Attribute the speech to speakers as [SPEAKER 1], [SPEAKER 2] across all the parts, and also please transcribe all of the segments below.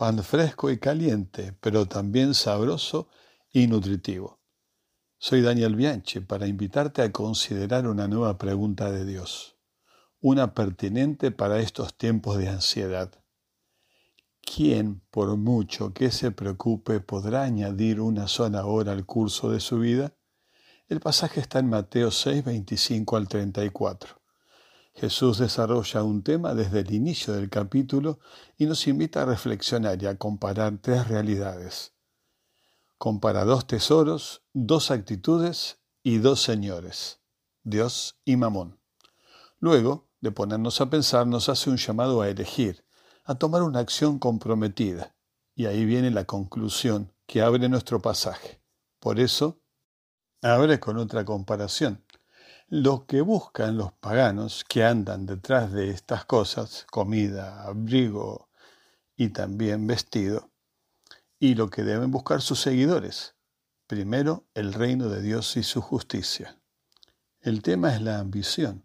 [SPEAKER 1] pan fresco y caliente, pero también sabroso y nutritivo. Soy Daniel Bianchi para invitarte a considerar una nueva pregunta de Dios, una pertinente para estos tiempos de ansiedad. ¿Quién, por mucho que se preocupe, podrá añadir una sola hora al curso de su vida? El pasaje está en Mateo 6, 25 al 34. Jesús desarrolla un tema desde el inicio del capítulo y nos invita a reflexionar y a comparar tres realidades. Compara dos tesoros, dos actitudes y dos señores, Dios y Mamón. Luego de ponernos a pensar, nos hace un llamado a elegir, a tomar una acción comprometida. Y ahí viene la conclusión que abre nuestro pasaje. Por eso, abre con otra comparación. Lo que buscan los paganos que andan detrás de estas cosas, comida, abrigo y también vestido, y lo que deben buscar sus seguidores, primero el reino de Dios y su justicia. El tema es la ambición,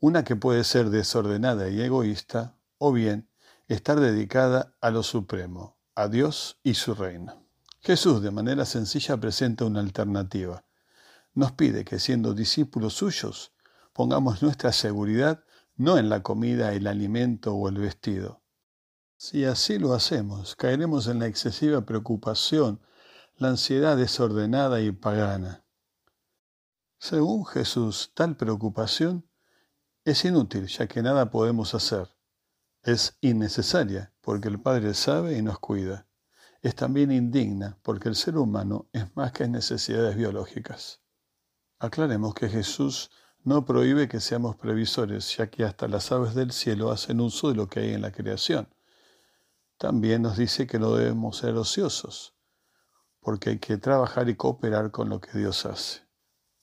[SPEAKER 1] una que puede ser desordenada y egoísta, o bien estar dedicada a lo supremo, a Dios y su reino. Jesús de manera sencilla presenta una alternativa nos pide que siendo discípulos suyos pongamos nuestra seguridad no en la comida, el alimento o el vestido. Si así lo hacemos, caeremos en la excesiva preocupación, la ansiedad desordenada y pagana. Según Jesús, tal preocupación es inútil, ya que nada podemos hacer. Es innecesaria, porque el Padre sabe y nos cuida. Es también indigna, porque el ser humano es más que necesidades biológicas. Aclaremos que Jesús no prohíbe que seamos previsores, ya que hasta las aves del cielo hacen uso de lo que hay en la creación. También nos dice que no debemos ser ociosos, porque hay que trabajar y cooperar con lo que Dios hace.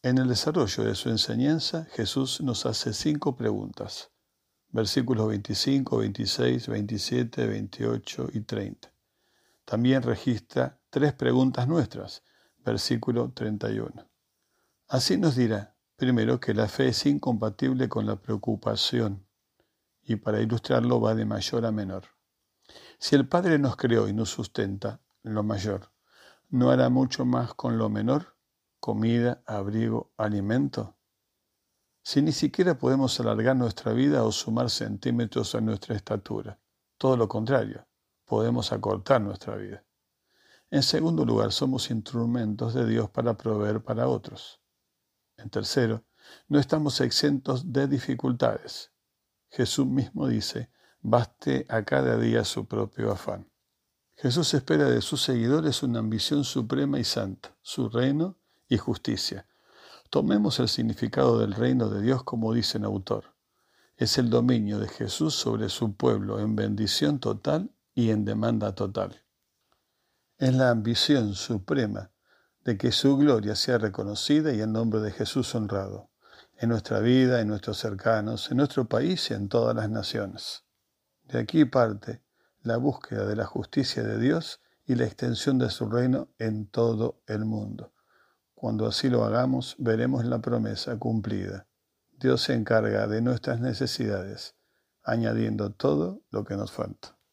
[SPEAKER 1] En el desarrollo de su enseñanza, Jesús nos hace cinco preguntas, versículos 25, 26, 27, 28 y 30. También registra tres preguntas nuestras, versículo 31. Así nos dirá, primero, que la fe es incompatible con la preocupación, y para ilustrarlo va de mayor a menor. Si el Padre nos creó y nos sustenta lo mayor, ¿no hará mucho más con lo menor? Comida, abrigo, alimento. Si ni siquiera podemos alargar nuestra vida o sumar centímetros a nuestra estatura, todo lo contrario, podemos acortar nuestra vida. En segundo lugar, somos instrumentos de Dios para proveer para otros. En tercero, no estamos exentos de dificultades. Jesús mismo dice, baste a cada día su propio afán. Jesús espera de sus seguidores una ambición suprema y santa, su reino y justicia. Tomemos el significado del reino de Dios como dice el autor. Es el dominio de Jesús sobre su pueblo en bendición total y en demanda total. Es la ambición suprema de que su gloria sea reconocida y el nombre de Jesús honrado, en nuestra vida, en nuestros cercanos, en nuestro país y en todas las naciones. De aquí parte la búsqueda de la justicia de Dios y la extensión de su reino en todo el mundo. Cuando así lo hagamos, veremos la promesa cumplida. Dios se encarga de nuestras necesidades, añadiendo todo lo que nos falta.